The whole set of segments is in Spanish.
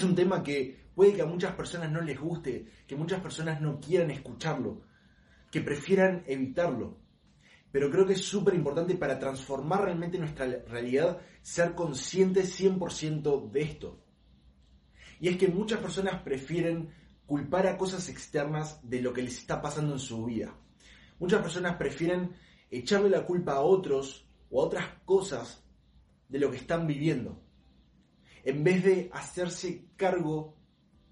Es un tema que puede que a muchas personas no les guste, que muchas personas no quieran escucharlo, que prefieran evitarlo. Pero creo que es súper importante para transformar realmente nuestra realidad ser conscientes 100% de esto. Y es que muchas personas prefieren culpar a cosas externas de lo que les está pasando en su vida. Muchas personas prefieren echarle la culpa a otros o a otras cosas de lo que están viviendo, en vez de hacerse cargo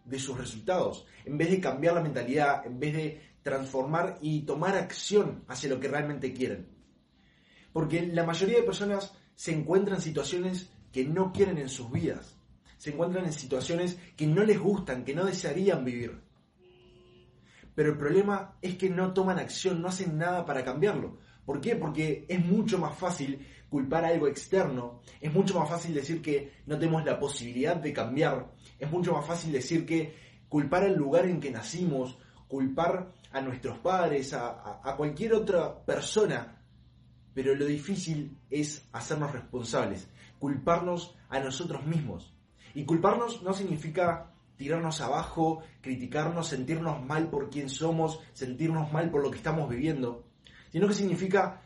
de sus resultados, en vez de cambiar la mentalidad, en vez de transformar y tomar acción hacia lo que realmente quieren. Porque la mayoría de personas se encuentran en situaciones que no quieren en sus vidas, se encuentran en situaciones que no les gustan, que no desearían vivir. Pero el problema es que no toman acción, no hacen nada para cambiarlo. ¿Por qué? Porque es mucho más fácil culpar algo externo, es mucho más fácil decir que no tenemos la posibilidad de cambiar, es mucho más fácil decir que culpar al lugar en que nacimos, culpar a nuestros padres, a, a cualquier otra persona, pero lo difícil es hacernos responsables, culparnos a nosotros mismos. Y culparnos no significa tirarnos abajo, criticarnos, sentirnos mal por quién somos, sentirnos mal por lo que estamos viviendo sino que significa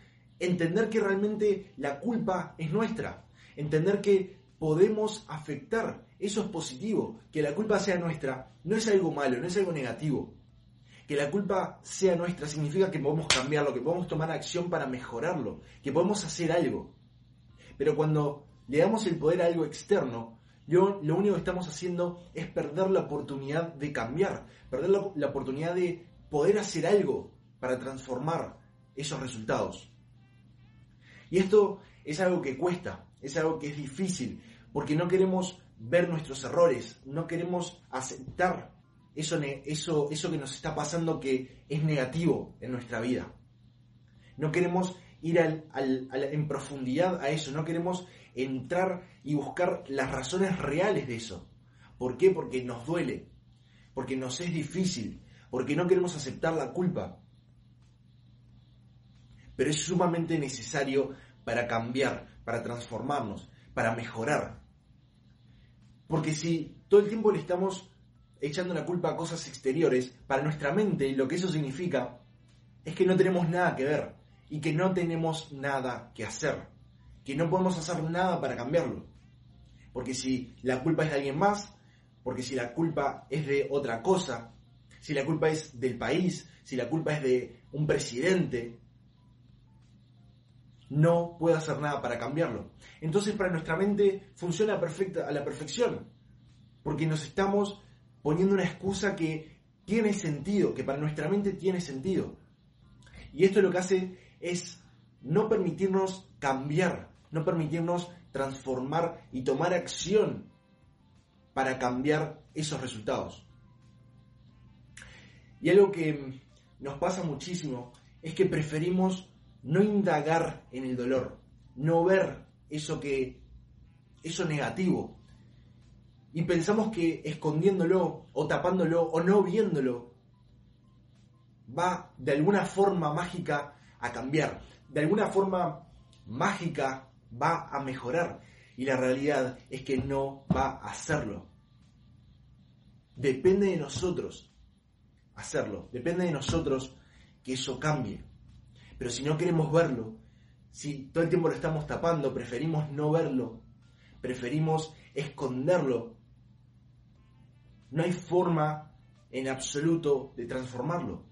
entender que realmente la culpa es nuestra, entender que podemos afectar, eso es positivo, que la culpa sea nuestra, no es algo malo, no es algo negativo. Que la culpa sea nuestra significa que podemos cambiarlo, que podemos tomar acción para mejorarlo, que podemos hacer algo. Pero cuando le damos el poder a algo externo, yo, lo único que estamos haciendo es perder la oportunidad de cambiar, perder la oportunidad de poder hacer algo para transformar, esos resultados. Y esto es algo que cuesta, es algo que es difícil, porque no queremos ver nuestros errores, no queremos aceptar eso, eso, eso que nos está pasando que es negativo en nuestra vida. No queremos ir en profundidad a eso, no queremos entrar y buscar las razones reales de eso. ¿Por qué? Porque nos duele, porque nos es difícil, porque no queremos aceptar la culpa, pero es sumamente necesario para cambiar, para transformarnos, para mejorar. Porque si todo el tiempo le estamos echando la culpa a cosas exteriores, para nuestra mente lo que eso significa es que no tenemos nada que ver y que no tenemos nada que hacer, que no podemos hacer nada para cambiarlo. Porque si la culpa es de alguien más, porque si la culpa es de otra cosa, si la culpa es del país, si la culpa es de un presidente, no puedo hacer nada para cambiarlo. Entonces para nuestra mente funciona a la perfección, porque nos estamos poniendo una excusa que tiene sentido, que para nuestra mente tiene sentido. Y esto lo que hace es no permitirnos cambiar, no permitirnos transformar y tomar acción para cambiar esos resultados. Y algo que nos pasa muchísimo es que preferimos no indagar en el dolor, no ver eso que eso negativo. Y pensamos que escondiéndolo o tapándolo o no viéndolo va de alguna forma mágica a cambiar, de alguna forma mágica va a mejorar. Y la realidad es que no va a hacerlo. Depende de nosotros hacerlo, depende de nosotros que eso cambie. Pero si no queremos verlo, si todo el tiempo lo estamos tapando, preferimos no verlo, preferimos esconderlo, no hay forma en absoluto de transformarlo.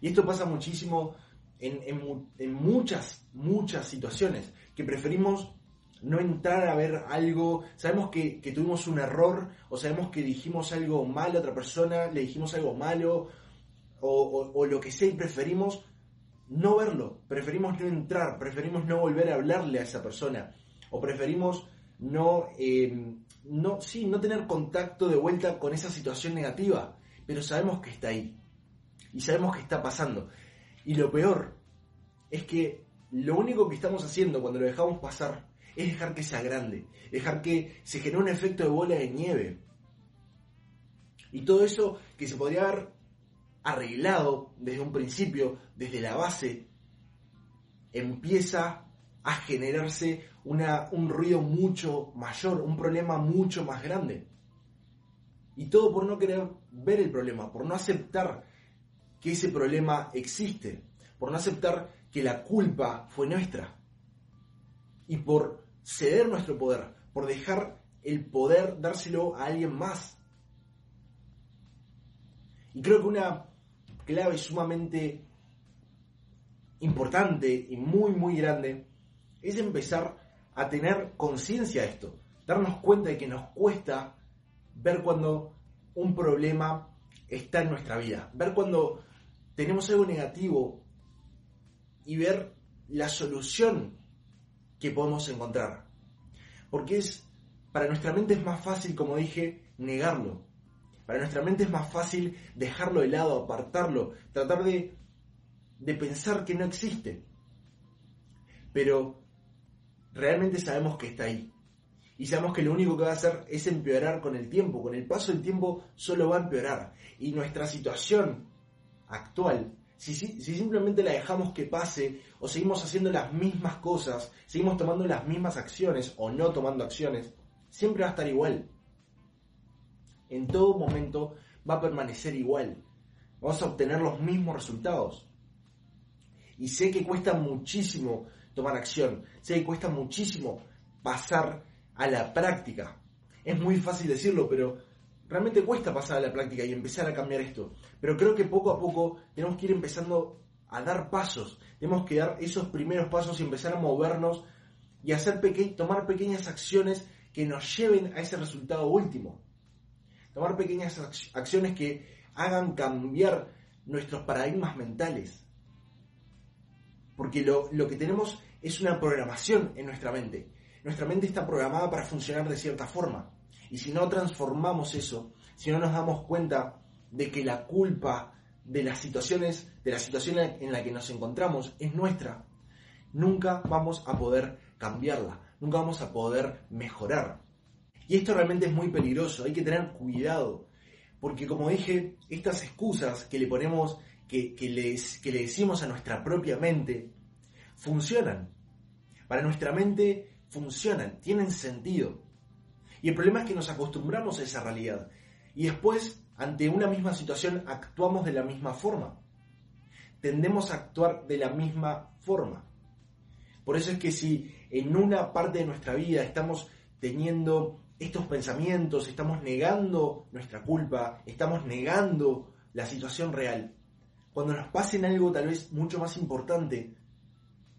Y esto pasa muchísimo en, muchas, muchas situaciones, que preferimos no entrar a ver algo, sabemos que, tuvimos un error o sabemos que dijimos algo malo a otra persona, le dijimos algo malo o, o lo que sea y preferimos no verlo, preferimos no entrar, preferimos no volver a hablarle a esa persona, o preferimos no, eh, no, sí, no tener contacto de vuelta con esa situación negativa, pero sabemos que está ahí, y sabemos que está pasando. Y lo peor es que lo único que estamos haciendo cuando lo dejamos pasar es dejar que sea grande, dejar que se genere un efecto de bola de nieve. Y todo eso que se podría haber arreglado desde un principio, desde la base, empieza a generarse un ruido mucho mayor, un problema mucho más grande. Y todo por no querer ver el problema, por no aceptar que ese problema existe, por no aceptar que la culpa fue nuestra. Y por ceder nuestro poder, por dejar el poder dárselo a alguien más. Y creo que una clave sumamente importante y muy, muy grande es empezar a tener conciencia de esto, darnos cuenta de que nos cuesta ver cuando un problema está en nuestra vida, ver cuando tenemos algo negativo y ver la solución que podemos encontrar. Porque es, para nuestra mente es más fácil, como dije, negarlo. Para nuestra mente es más fácil dejarlo de lado, apartarlo, tratar de, de pensar que no existe. Pero realmente sabemos que está ahí. Y sabemos que lo único que va a hacer es empeorar con el tiempo. Con el paso del tiempo solo va a empeorar. Y nuestra situación actual, si, si, simplemente la dejamos que pase o seguimos haciendo las mismas cosas, seguimos tomando las mismas acciones o no tomando acciones, siempre va a estar igual. En todo momento va a permanecer igual. Vamos a obtener los mismos resultados. Y sé que cuesta muchísimo tomar acción, sé que cuesta muchísimo pasar a la práctica. Es muy fácil decirlo, pero realmente cuesta pasar a la práctica y empezar a cambiar esto. Pero creo que poco a poco tenemos que ir empezando a dar pasos. Tenemos que dar esos primeros pasos y empezar a movernos y hacer tomar pequeñas acciones que nos lleven a ese resultado último. Tomar pequeñas acciones que hagan cambiar nuestros paradigmas mentales. Porque lo, lo que tenemos es una programación en nuestra mente. Nuestra mente está programada para funcionar de cierta forma. Y si no transformamos eso, si no nos damos cuenta de que la culpa de las situaciones, de la situación en la que nos encontramos es nuestra, nunca vamos a poder cambiarla, nunca vamos a poder mejorar. Y esto realmente es muy peligroso, hay que tener cuidado, porque como dije, estas excusas que le ponemos, que, que, que le decimos a nuestra propia mente, funcionan. Para nuestra mente funcionan, tienen sentido. Y el problema es que nos acostumbramos a esa realidad. Y después, ante una misma situación, actuamos de la misma forma. Tendemos a actuar de la misma forma. Por eso es que si en una parte de nuestra vida estamos teniendo estos pensamientos, estamos negando nuestra culpa, estamos negando la situación real, cuando nos pasen algo tal vez mucho más importante,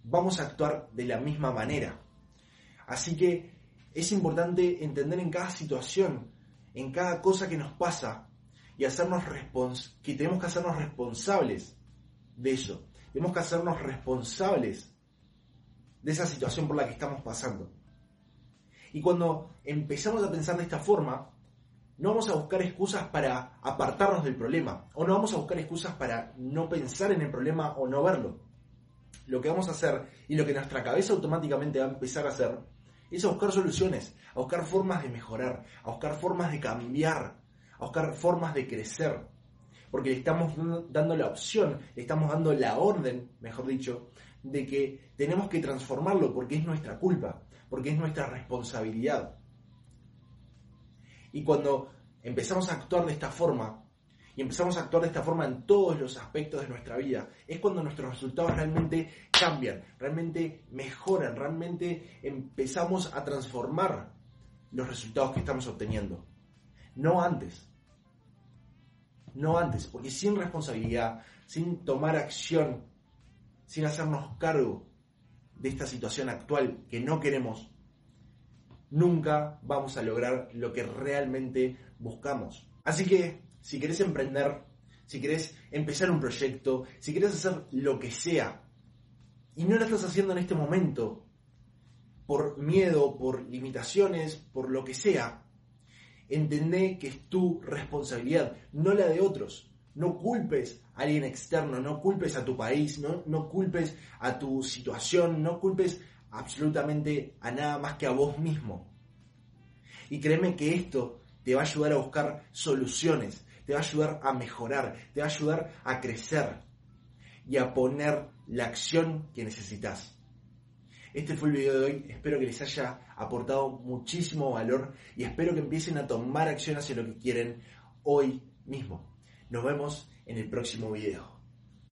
vamos a actuar de la misma manera. Así que es importante entender en cada situación, en cada cosa que nos pasa, y hacernos que tenemos que hacernos responsables de eso. Tenemos que hacernos responsables de esa situación por la que estamos pasando. Y cuando empezamos a pensar de esta forma, no vamos a buscar excusas para apartarnos del problema, o no vamos a buscar excusas para no pensar en el problema o no verlo. Lo que vamos a hacer y lo que nuestra cabeza automáticamente va a empezar a hacer es a buscar soluciones, a buscar formas de mejorar, a buscar formas de cambiar, a buscar formas de crecer. Porque le estamos dando la opción, le estamos dando la orden, mejor dicho, de que tenemos que transformarlo porque es nuestra culpa, porque es nuestra responsabilidad. Y cuando empezamos a actuar de esta forma, y empezamos a actuar de esta forma en todos los aspectos de nuestra vida, es cuando nuestros resultados realmente cambian, realmente mejoran, realmente empezamos a transformar los resultados que estamos obteniendo. No antes. No antes, porque sin responsabilidad, sin tomar acción, sin hacernos cargo de esta situación actual que no queremos, nunca vamos a lograr lo que realmente buscamos. Así que si querés emprender, si querés empezar un proyecto, si querés hacer lo que sea, y no lo estás haciendo en este momento, por miedo, por limitaciones, por lo que sea, entendé que es tu responsabilidad, no la de otros. No culpes a alguien externo, no culpes a tu país, no, no culpes a tu situación, no culpes absolutamente a nada más que a vos mismo. Y créeme que esto te va a ayudar a buscar soluciones, te va a ayudar a mejorar, te va a ayudar a crecer y a poner la acción que necesitas. Este fue el video de hoy, espero que les haya aportado muchísimo valor y espero que empiecen a tomar acción hacia lo que quieren hoy mismo. Nos vemos en el próximo video.